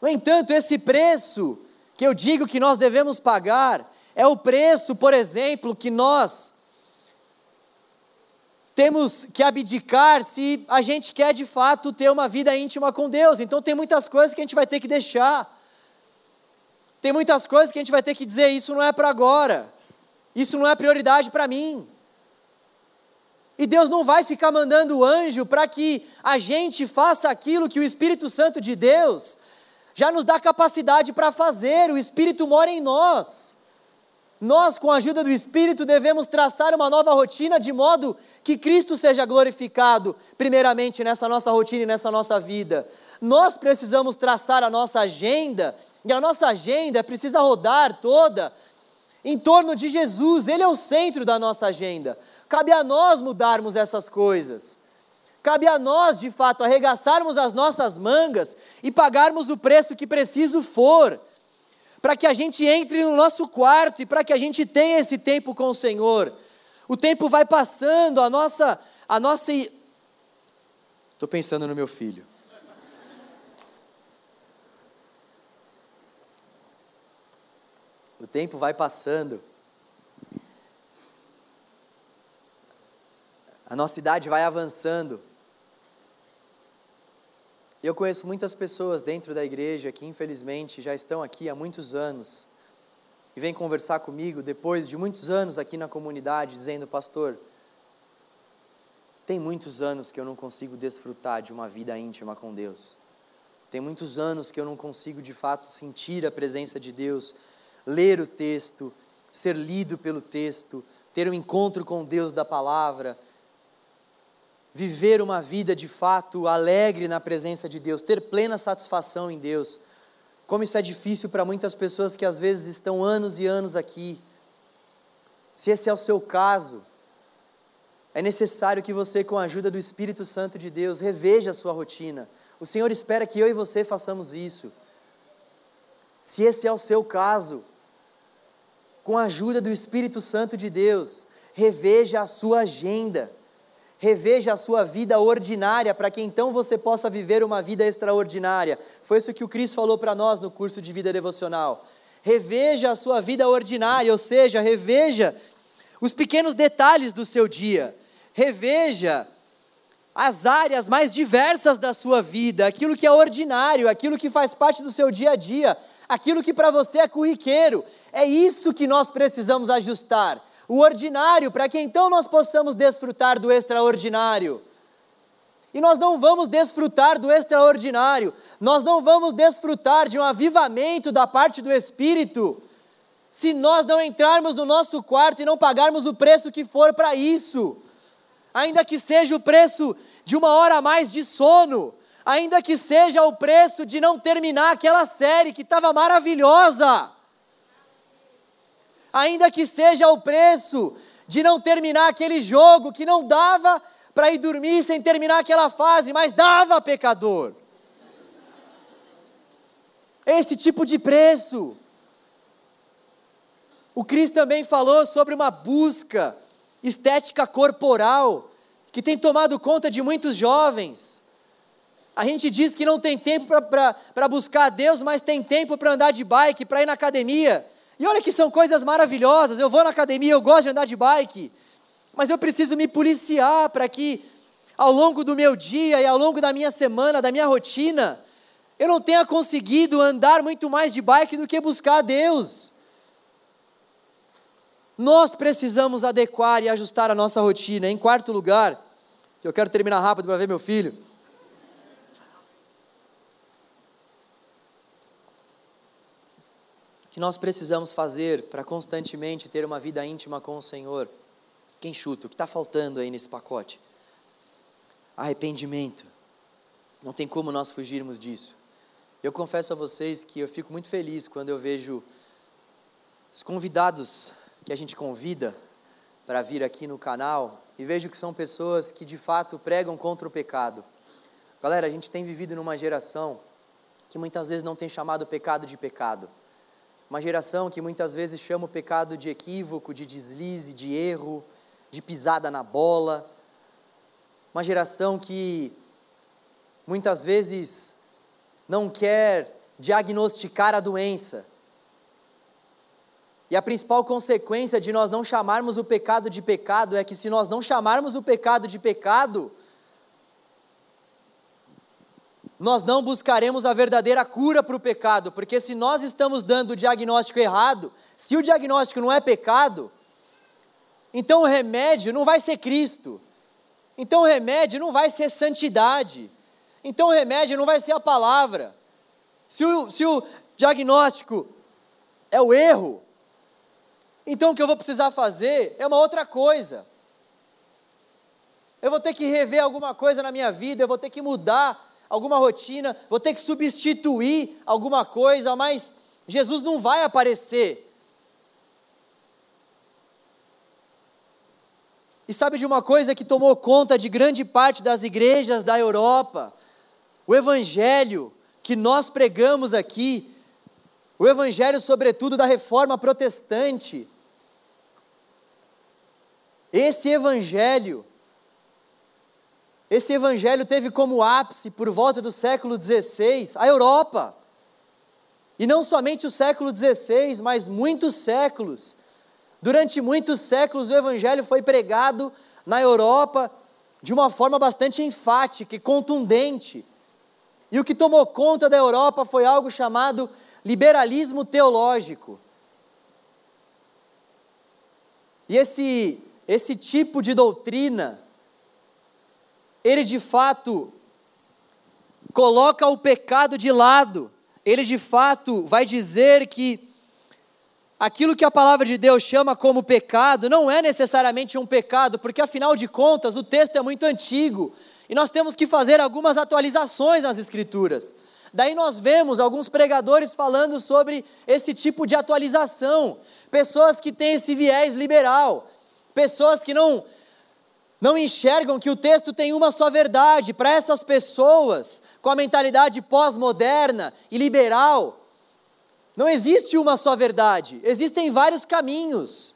No entanto, esse preço que eu digo que nós devemos pagar é o preço, por exemplo, que nós temos que abdicar se a gente quer de fato ter uma vida íntima com Deus. Então tem muitas coisas que a gente vai ter que deixar. Tem muitas coisas que a gente vai ter que dizer: isso não é para agora. Isso não é prioridade para mim. E Deus não vai ficar mandando anjo para que a gente faça aquilo que o Espírito Santo de Deus já nos dá capacidade para fazer. O Espírito mora em nós. Nós, com a ajuda do Espírito, devemos traçar uma nova rotina de modo que Cristo seja glorificado, primeiramente nessa nossa rotina e nessa nossa vida. Nós precisamos traçar a nossa agenda, e a nossa agenda precisa rodar toda em torno de Jesus, Ele é o centro da nossa agenda. Cabe a nós mudarmos essas coisas. Cabe a nós, de fato, arregaçarmos as nossas mangas e pagarmos o preço que preciso for para que a gente entre no nosso quarto e para que a gente tenha esse tempo com o Senhor. O tempo vai passando, a nossa a nossa Estou pensando no meu filho. O tempo vai passando. A nossa idade vai avançando. Eu conheço muitas pessoas dentro da igreja que, infelizmente, já estão aqui há muitos anos e vêm conversar comigo depois de muitos anos aqui na comunidade, dizendo: Pastor, tem muitos anos que eu não consigo desfrutar de uma vida íntima com Deus. Tem muitos anos que eu não consigo de fato sentir a presença de Deus, ler o texto, ser lido pelo texto, ter um encontro com Deus da palavra, viver uma vida de fato alegre na presença de Deus, ter plena satisfação em Deus. Como isso é difícil para muitas pessoas que às vezes estão anos e anos aqui. Se esse é o seu caso, é necessário que você, com a ajuda do Espírito Santo de Deus, reveja a sua rotina. O Senhor espera que eu e você façamos isso. Se esse é o seu caso, com a ajuda do Espírito Santo de Deus, reveja a sua agenda reveja a sua vida ordinária para que então você possa viver uma vida extraordinária. Foi isso que o Cristo falou para nós no curso de vida devocional. Reveja a sua vida ordinária, ou seja, reveja os pequenos detalhes do seu dia. Reveja as áreas mais diversas da sua vida, aquilo que é ordinário, aquilo que faz parte do seu dia a dia, aquilo que para você é corriqueiro. É isso que nós precisamos ajustar o ordinário, para que então nós possamos desfrutar do extraordinário. E nós não vamos desfrutar do extraordinário, nós não vamos desfrutar de um avivamento da parte do Espírito, se nós não entrarmos no nosso quarto e não pagarmos o preço que for para isso, ainda que seja o preço de uma hora a mais de sono, ainda que seja o preço de não terminar aquela série que estava maravilhosa ainda que seja o preço de não terminar aquele jogo que não dava para ir dormir sem terminar aquela fase, mas dava pecador. Esse tipo de preço. O Cris também falou sobre uma busca estética corporal que tem tomado conta de muitos jovens. A gente diz que não tem tempo para buscar a Deus, mas tem tempo para andar de bike, para ir na academia. E olha que são coisas maravilhosas. Eu vou na academia, eu gosto de andar de bike, mas eu preciso me policiar para que ao longo do meu dia e ao longo da minha semana, da minha rotina, eu não tenha conseguido andar muito mais de bike do que buscar a Deus. Nós precisamos adequar e ajustar a nossa rotina. Em quarto lugar, eu quero terminar rápido para ver meu filho. Que nós precisamos fazer para constantemente ter uma vida íntima com o Senhor? Quem chuta? O que está faltando aí nesse pacote? Arrependimento. Não tem como nós fugirmos disso. Eu confesso a vocês que eu fico muito feliz quando eu vejo os convidados que a gente convida para vir aqui no canal e vejo que são pessoas que de fato pregam contra o pecado. Galera, a gente tem vivido numa geração que muitas vezes não tem chamado o pecado de pecado. Uma geração que muitas vezes chama o pecado de equívoco, de deslize, de erro, de pisada na bola. Uma geração que muitas vezes não quer diagnosticar a doença. E a principal consequência de nós não chamarmos o pecado de pecado é que, se nós não chamarmos o pecado de pecado, nós não buscaremos a verdadeira cura para o pecado, porque se nós estamos dando o diagnóstico errado, se o diagnóstico não é pecado, então o remédio não vai ser Cristo, então o remédio não vai ser santidade, então o remédio não vai ser a palavra. Se o, se o diagnóstico é o erro, então o que eu vou precisar fazer é uma outra coisa. Eu vou ter que rever alguma coisa na minha vida, eu vou ter que mudar alguma rotina, vou ter que substituir alguma coisa, mas Jesus não vai aparecer. E sabe de uma coisa que tomou conta de grande parte das igrejas da Europa? O Evangelho que nós pregamos aqui, o Evangelho, sobretudo, da reforma protestante. Esse Evangelho esse evangelho teve como ápice, por volta do século XVI, a Europa. E não somente o século XVI, mas muitos séculos. Durante muitos séculos, o evangelho foi pregado na Europa de uma forma bastante enfática e contundente. E o que tomou conta da Europa foi algo chamado liberalismo teológico. E esse, esse tipo de doutrina ele de fato coloca o pecado de lado, ele de fato vai dizer que aquilo que a palavra de Deus chama como pecado não é necessariamente um pecado, porque afinal de contas o texto é muito antigo e nós temos que fazer algumas atualizações nas Escrituras. Daí nós vemos alguns pregadores falando sobre esse tipo de atualização, pessoas que têm esse viés liberal, pessoas que não não enxergam que o texto tem uma só verdade. Para essas pessoas, com a mentalidade pós-moderna e liberal, não existe uma só verdade, existem vários caminhos.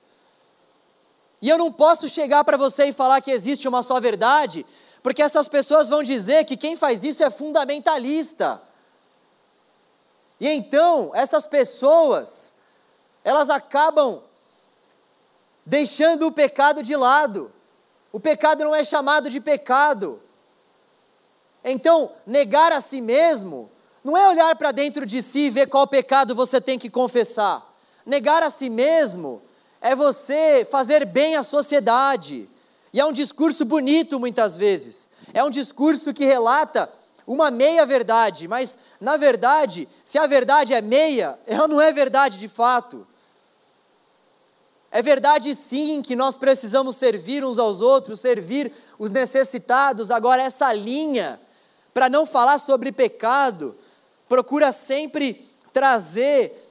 E eu não posso chegar para você e falar que existe uma só verdade, porque essas pessoas vão dizer que quem faz isso é fundamentalista. E então, essas pessoas, elas acabam deixando o pecado de lado. O pecado não é chamado de pecado. Então, negar a si mesmo não é olhar para dentro de si e ver qual pecado você tem que confessar. Negar a si mesmo é você fazer bem à sociedade. E é um discurso bonito muitas vezes. É um discurso que relata uma meia verdade, mas na verdade, se a verdade é meia, ela não é verdade de fato. É verdade sim que nós precisamos servir uns aos outros, servir os necessitados. Agora, essa linha, para não falar sobre pecado, procura sempre trazer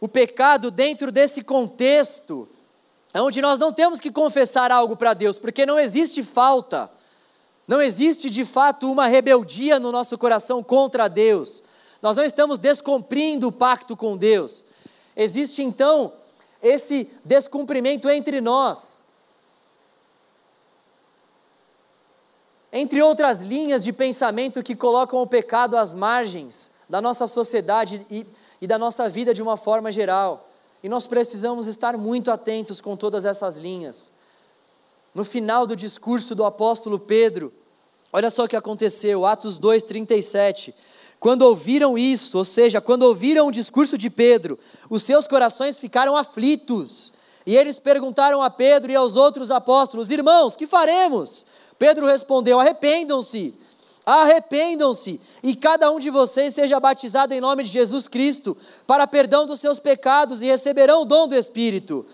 o pecado dentro desse contexto, onde nós não temos que confessar algo para Deus, porque não existe falta, não existe de fato uma rebeldia no nosso coração contra Deus. Nós não estamos descumprindo o pacto com Deus. Existe então esse descumprimento entre nós. Entre outras linhas de pensamento que colocam o pecado às margens da nossa sociedade e, e da nossa vida de uma forma geral. E nós precisamos estar muito atentos com todas essas linhas. No final do discurso do apóstolo Pedro, olha só o que aconteceu, Atos 2:37. Quando ouviram isso, ou seja, quando ouviram o discurso de Pedro, os seus corações ficaram aflitos. E eles perguntaram a Pedro e aos outros apóstolos: Irmãos, que faremos? Pedro respondeu: Arrependam-se, arrependam-se, e cada um de vocês seja batizado em nome de Jesus Cristo, para perdão dos seus pecados, e receberão o dom do Espírito.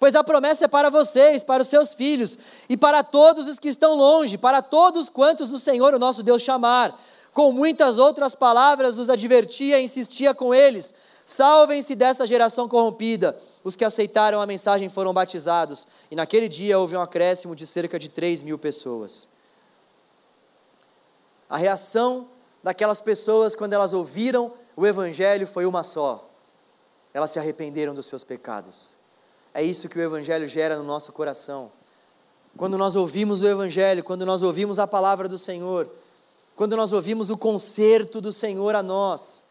Pois a promessa é para vocês, para os seus filhos, e para todos os que estão longe, para todos quantos o Senhor, o nosso Deus, chamar com muitas outras palavras os advertia e insistia com eles: salvem-se dessa geração corrompida. Os que aceitaram a mensagem foram batizados, e naquele dia houve um acréscimo de cerca de 3 mil pessoas. A reação daquelas pessoas quando elas ouviram o Evangelho foi uma só: elas se arrependeram dos seus pecados. É isso que o Evangelho gera no nosso coração. Quando nós ouvimos o Evangelho, quando nós ouvimos a palavra do Senhor, quando nós ouvimos o conserto do Senhor a nós,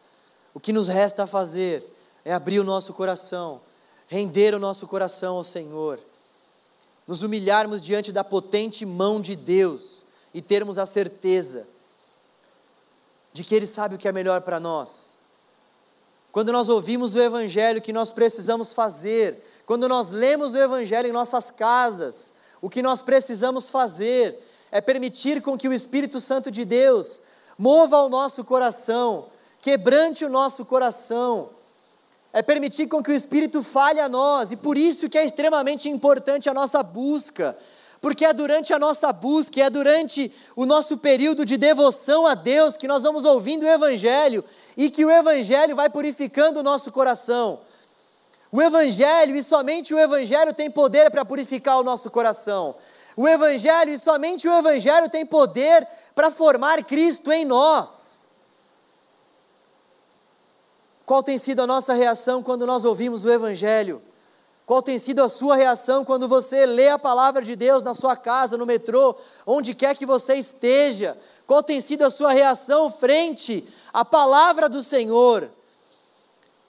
o que nos resta fazer é abrir o nosso coração, render o nosso coração ao Senhor, nos humilharmos diante da potente mão de Deus e termos a certeza de que Ele sabe o que é melhor para nós. Quando nós ouvimos o Evangelho que nós precisamos fazer, quando nós lemos o Evangelho em nossas casas, o que nós precisamos fazer é permitir com que o Espírito Santo de Deus mova o nosso coração, quebrante o nosso coração, é permitir com que o Espírito fale a nós, e por isso que é extremamente importante a nossa busca, porque é durante a nossa busca, é durante o nosso período de devoção a Deus que nós vamos ouvindo o Evangelho e que o Evangelho vai purificando o nosso coração. O Evangelho e somente o Evangelho tem poder para purificar o nosso coração. O Evangelho e somente o Evangelho tem poder para formar Cristo em nós. Qual tem sido a nossa reação quando nós ouvimos o Evangelho? Qual tem sido a sua reação quando você lê a palavra de Deus na sua casa, no metrô, onde quer que você esteja? Qual tem sido a sua reação frente à palavra do Senhor?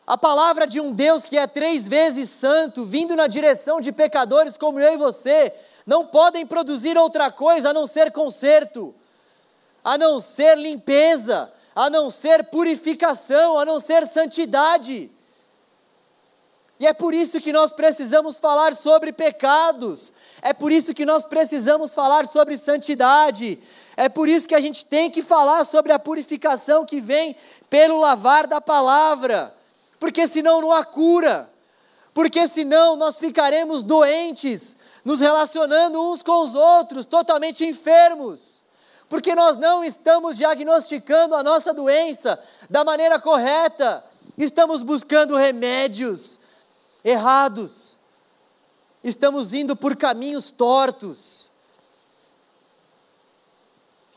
A palavra de um Deus que é três vezes santo, vindo na direção de pecadores como eu e você, não podem produzir outra coisa a não ser conserto, a não ser limpeza, a não ser purificação, a não ser santidade. E é por isso que nós precisamos falar sobre pecados, é por isso que nós precisamos falar sobre santidade, é por isso que a gente tem que falar sobre a purificação que vem pelo lavar da palavra, porque senão não há cura, porque senão nós ficaremos doentes, nos relacionando uns com os outros, totalmente enfermos, porque nós não estamos diagnosticando a nossa doença da maneira correta, estamos buscando remédios, errados, estamos indo por caminhos tortos.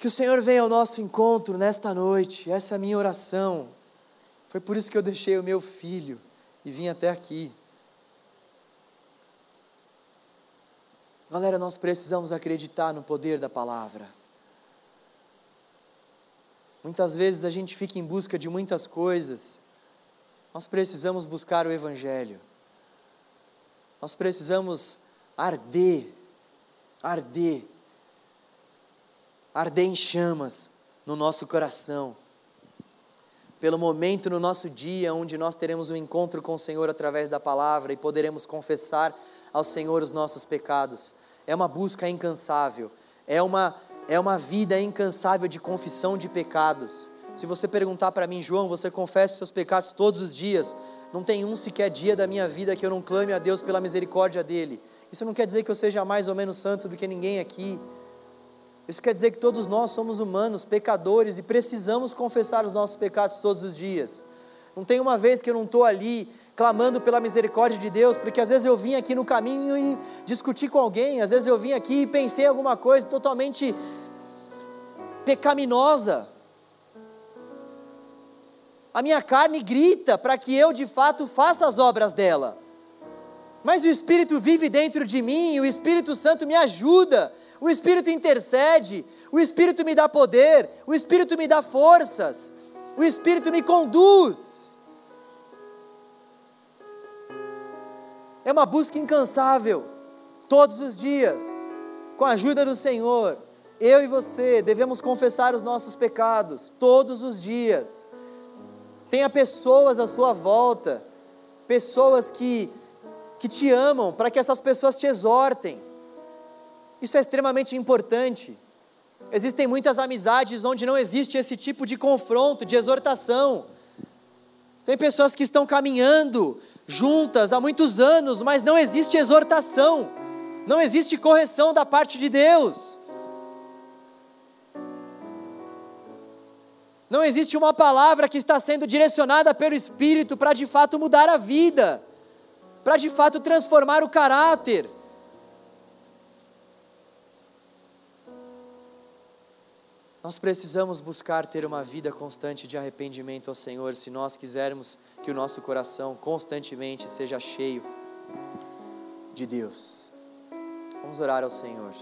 Que o Senhor venha ao nosso encontro nesta noite, essa é a minha oração. Foi por isso que eu deixei o meu filho e vim até aqui. Galera, nós precisamos acreditar no poder da palavra. Muitas vezes a gente fica em busca de muitas coisas, nós precisamos buscar o Evangelho. Nós precisamos arder, arder, arder em chamas no nosso coração. Pelo momento no nosso dia onde nós teremos um encontro com o Senhor através da palavra e poderemos confessar ao Senhor os nossos pecados. É uma busca incansável, é uma, é uma vida incansável de confissão de pecados. Se você perguntar para mim, João, você confessa os seus pecados todos os dias? Não tem um sequer dia da minha vida que eu não clame a Deus pela misericórdia dele. Isso não quer dizer que eu seja mais ou menos santo do que ninguém aqui. Isso quer dizer que todos nós somos humanos, pecadores e precisamos confessar os nossos pecados todos os dias. Não tem uma vez que eu não estou ali clamando pela misericórdia de Deus, porque às vezes eu vim aqui no caminho e discuti com alguém, às vezes eu vim aqui e pensei alguma coisa totalmente pecaminosa. A minha carne grita para que eu de fato faça as obras dela. Mas o Espírito vive dentro de mim, o Espírito Santo me ajuda, o Espírito intercede, o Espírito me dá poder, o Espírito me dá forças, o Espírito me conduz. É uma busca incansável, todos os dias, com a ajuda do Senhor. Eu e você devemos confessar os nossos pecados todos os dias Tenha pessoas à sua volta, pessoas que, que te amam, para que essas pessoas te exortem. Isso é extremamente importante. Existem muitas amizades onde não existe esse tipo de confronto, de exortação. Tem pessoas que estão caminhando juntas há muitos anos, mas não existe exortação, não existe correção da parte de Deus. Não existe uma palavra que está sendo direcionada pelo Espírito para de fato mudar a vida, para de fato transformar o caráter. Nós precisamos buscar ter uma vida constante de arrependimento ao Senhor se nós quisermos que o nosso coração constantemente seja cheio de Deus. Vamos orar ao Senhor.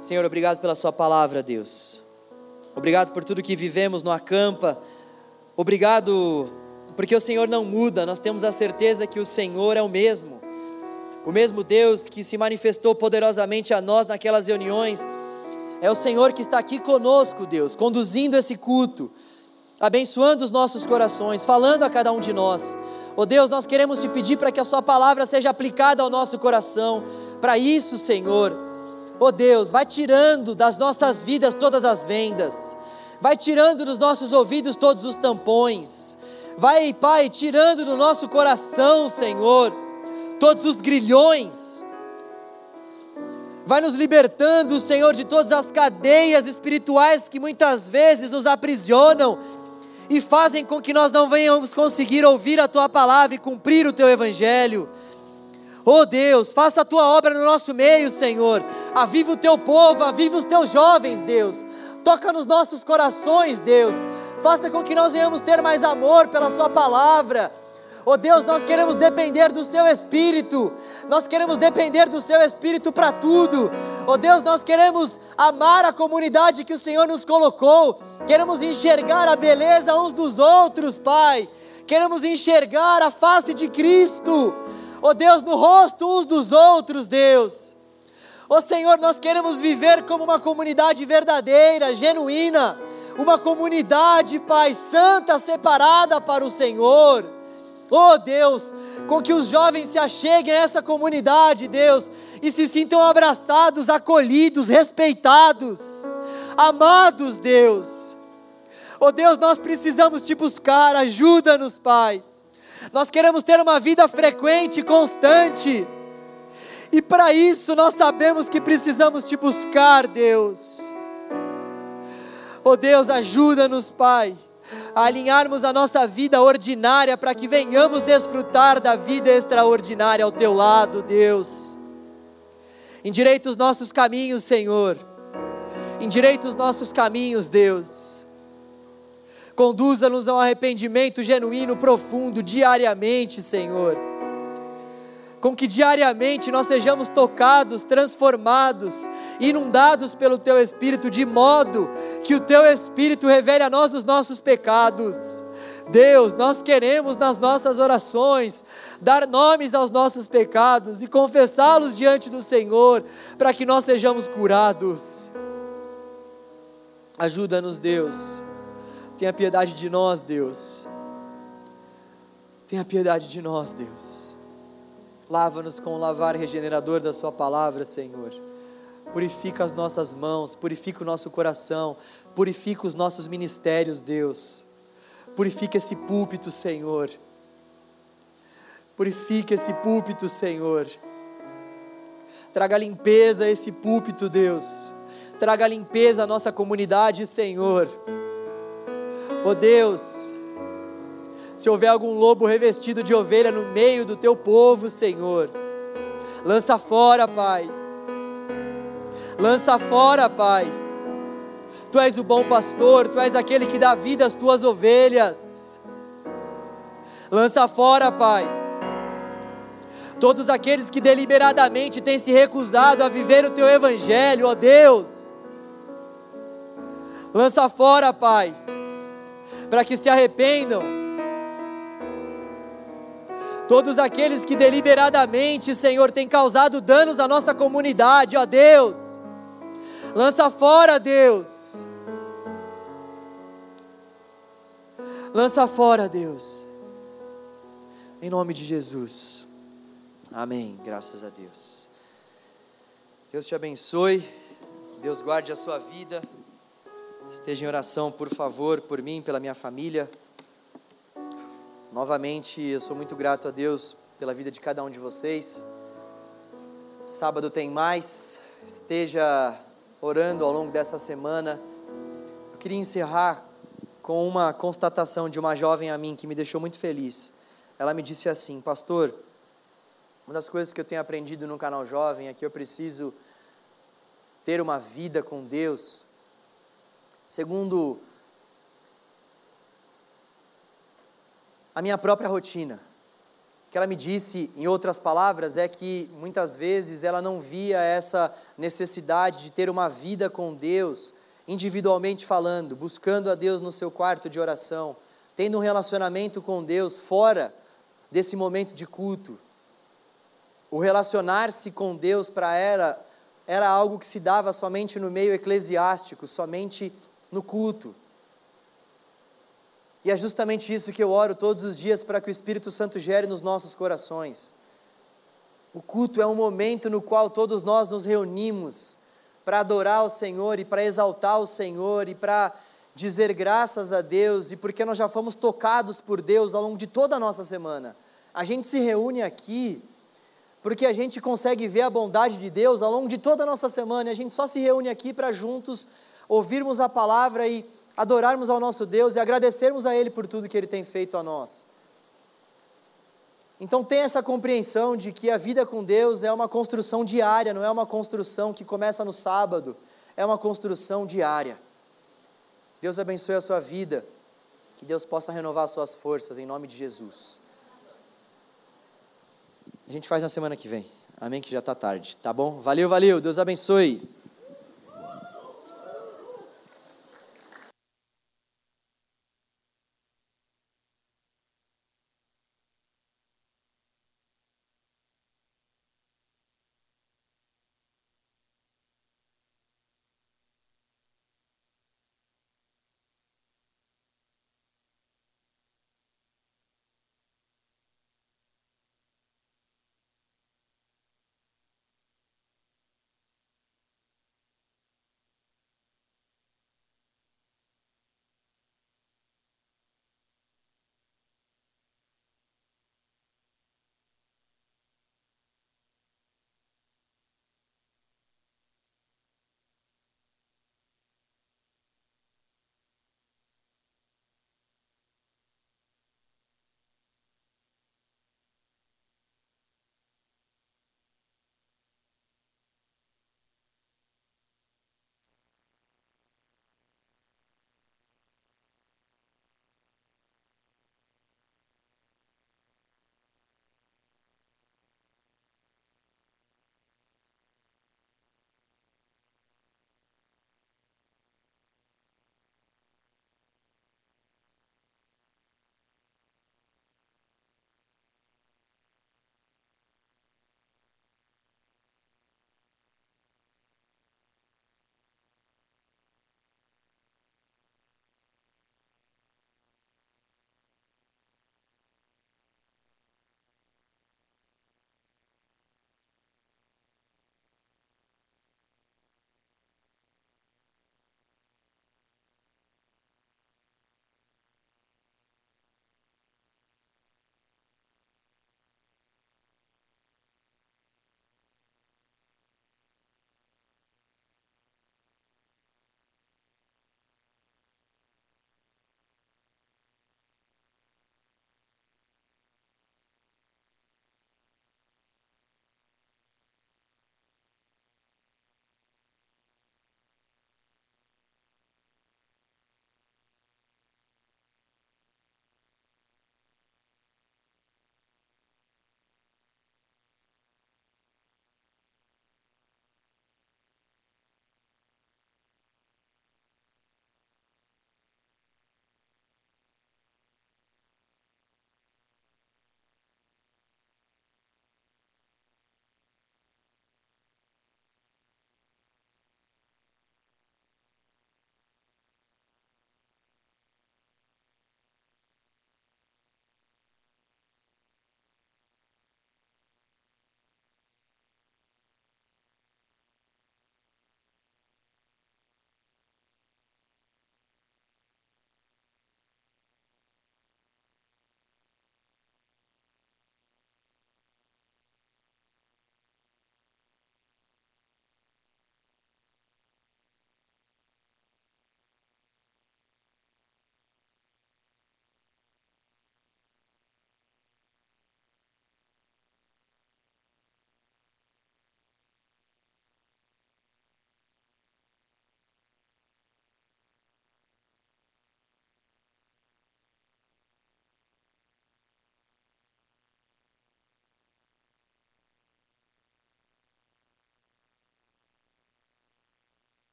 Senhor, obrigado pela Sua palavra, Deus. Obrigado por tudo que vivemos no acampa. Obrigado porque o Senhor não muda, nós temos a certeza que o Senhor é o mesmo. O mesmo Deus que se manifestou poderosamente a nós naquelas reuniões. É o Senhor que está aqui conosco, Deus, conduzindo esse culto, abençoando os nossos corações, falando a cada um de nós. Oh Deus, nós queremos te pedir para que a Sua palavra seja aplicada ao nosso coração. Para isso, Senhor, oh Deus, vai tirando das nossas vidas todas as vendas, vai tirando dos nossos ouvidos todos os tampões, vai, Pai, tirando do nosso coração, Senhor, todos os grilhões, vai nos libertando, Senhor, de todas as cadeias espirituais que muitas vezes nos aprisionam e fazem com que nós não venhamos conseguir ouvir a tua palavra e cumprir o teu evangelho. Oh Deus, faça a tua obra no nosso meio, Senhor. Aviva o teu povo, aviva os teus jovens, Deus. Toca nos nossos corações, Deus. Faça com que nós venhamos ter mais amor pela Sua palavra. Oh Deus, nós queremos depender do Seu Espírito. Nós queremos depender do Seu Espírito para tudo. Oh Deus, nós queremos amar a comunidade que o Senhor nos colocou. Queremos enxergar a beleza uns dos outros, Pai. Queremos enxergar a face de Cristo. Oh Deus, no rosto uns dos outros, Deus. Oh Senhor, nós queremos viver como uma comunidade verdadeira, genuína, uma comunidade, Pai, santa, separada para o Senhor. Oh Deus, com que os jovens se acheguem a essa comunidade, Deus, e se sintam abraçados, acolhidos, respeitados, amados, Deus. Oh Deus, nós precisamos te buscar, ajuda-nos, Pai. Nós queremos ter uma vida frequente, constante. E para isso nós sabemos que precisamos te buscar, Deus. Oh Deus, ajuda-nos, Pai a alinharmos a nossa vida ordinária para que venhamos desfrutar da vida extraordinária ao teu lado, Deus. Endireita os nossos caminhos, Senhor. Endireita os nossos caminhos, Deus. Conduza-nos a um arrependimento genuíno, profundo, diariamente, Senhor com que diariamente nós sejamos tocados, transformados, inundados pelo Teu Espírito, de modo que o Teu Espírito revele a nós os nossos pecados. Deus, nós queremos nas nossas orações dar nomes aos nossos pecados e confessá-los diante do Senhor, para que nós sejamos curados. Ajuda-nos, Deus. Tenha piedade de nós, Deus. Tenha piedade de nós, Deus. Lava-nos com o lavar regenerador da Sua palavra, Senhor. Purifica as nossas mãos, purifica o nosso coração, purifica os nossos ministérios, Deus. Purifica esse púlpito, Senhor. Purifica esse púlpito, Senhor. Traga limpeza a esse púlpito, Deus. Traga limpeza à nossa comunidade, Senhor. Oh Deus, se houver algum lobo revestido de ovelha no meio do teu povo, Senhor, lança fora, Pai. Lança fora, Pai. Tu és o bom pastor, tu és aquele que dá vida às tuas ovelhas. Lança fora, Pai. Todos aqueles que deliberadamente têm se recusado a viver o teu evangelho, ó Deus. Lança fora, Pai, para que se arrependam Todos aqueles que deliberadamente, Senhor, têm causado danos à nossa comunidade, ó Deus. Lança fora, Deus. Lança fora, Deus. Em nome de Jesus. Amém. Graças a Deus. Deus te abençoe. Deus guarde a sua vida. Esteja em oração, por favor, por mim, pela minha família. Novamente, eu sou muito grato a Deus pela vida de cada um de vocês. Sábado tem mais. Esteja orando ao longo dessa semana. Eu queria encerrar com uma constatação de uma jovem a mim que me deixou muito feliz. Ela me disse assim: Pastor, uma das coisas que eu tenho aprendido no canal Jovem é que eu preciso ter uma vida com Deus, segundo a minha própria rotina. que ela me disse, em outras palavras, é que muitas vezes ela não via essa necessidade de ter uma vida com Deus, individualmente falando, buscando a Deus no seu quarto de oração, tendo um relacionamento com Deus fora desse momento de culto. O relacionar-se com Deus para ela era algo que se dava somente no meio eclesiástico, somente no culto. E é justamente isso que eu oro todos os dias para que o Espírito Santo gere nos nossos corações. O culto é um momento no qual todos nós nos reunimos para adorar o Senhor e para exaltar o Senhor e para dizer graças a Deus e porque nós já fomos tocados por Deus ao longo de toda a nossa semana. A gente se reúne aqui porque a gente consegue ver a bondade de Deus ao longo de toda a nossa semana e a gente só se reúne aqui para juntos ouvirmos a palavra e adorarmos ao nosso Deus e agradecermos a Ele por tudo que Ele tem feito a nós. Então tenha essa compreensão de que a vida com Deus é uma construção diária, não é uma construção que começa no sábado, é uma construção diária. Deus abençoe a sua vida, que Deus possa renovar as suas forças, em nome de Jesus. A gente faz na semana que vem. Amém? Que já está tarde, tá bom? Valeu, valeu. Deus abençoe.